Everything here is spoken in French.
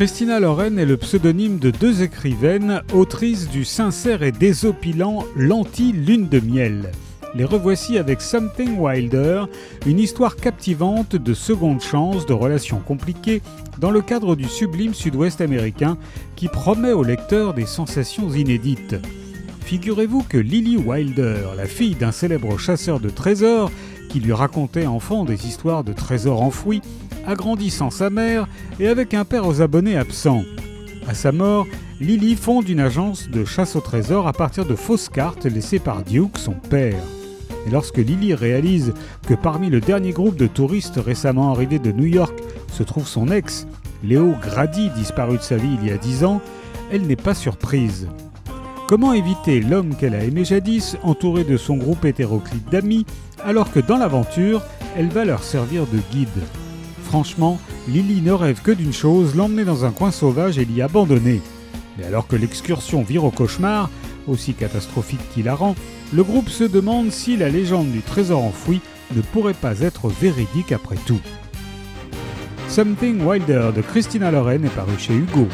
Christina Loren est le pseudonyme de deux écrivaines, autrices du sincère et désopilant L'anti-lune de miel. Les revoici avec Something Wilder, une histoire captivante de seconde chance, de relations compliquées, dans le cadre du sublime sud-ouest américain qui promet au lecteur des sensations inédites. Figurez-vous que Lily Wilder, la fille d'un célèbre chasseur de trésors, qui lui racontait enfant des histoires de trésors enfouis, agrandissant sa mère et avec un père aux abonnés absents. À sa mort, Lily fonde une agence de chasse au trésor à partir de fausses cartes laissées par Duke, son père. Et lorsque Lily réalise que parmi le dernier groupe de touristes récemment arrivés de New York se trouve son ex, Léo Grady, disparu de sa vie il y a dix ans, elle n'est pas surprise. Comment éviter l'homme qu'elle a aimé jadis, entouré de son groupe hétéroclite d'amis, alors que dans l'aventure, elle va leur servir de guide? Franchement, Lily ne rêve que d'une chose, l'emmener dans un coin sauvage et l'y abandonner. Mais alors que l'excursion vire au cauchemar, aussi catastrophique qu'il la rend, le groupe se demande si la légende du trésor enfoui ne pourrait pas être véridique après tout. Something Wilder de Christina Loren est paru chez Hugo.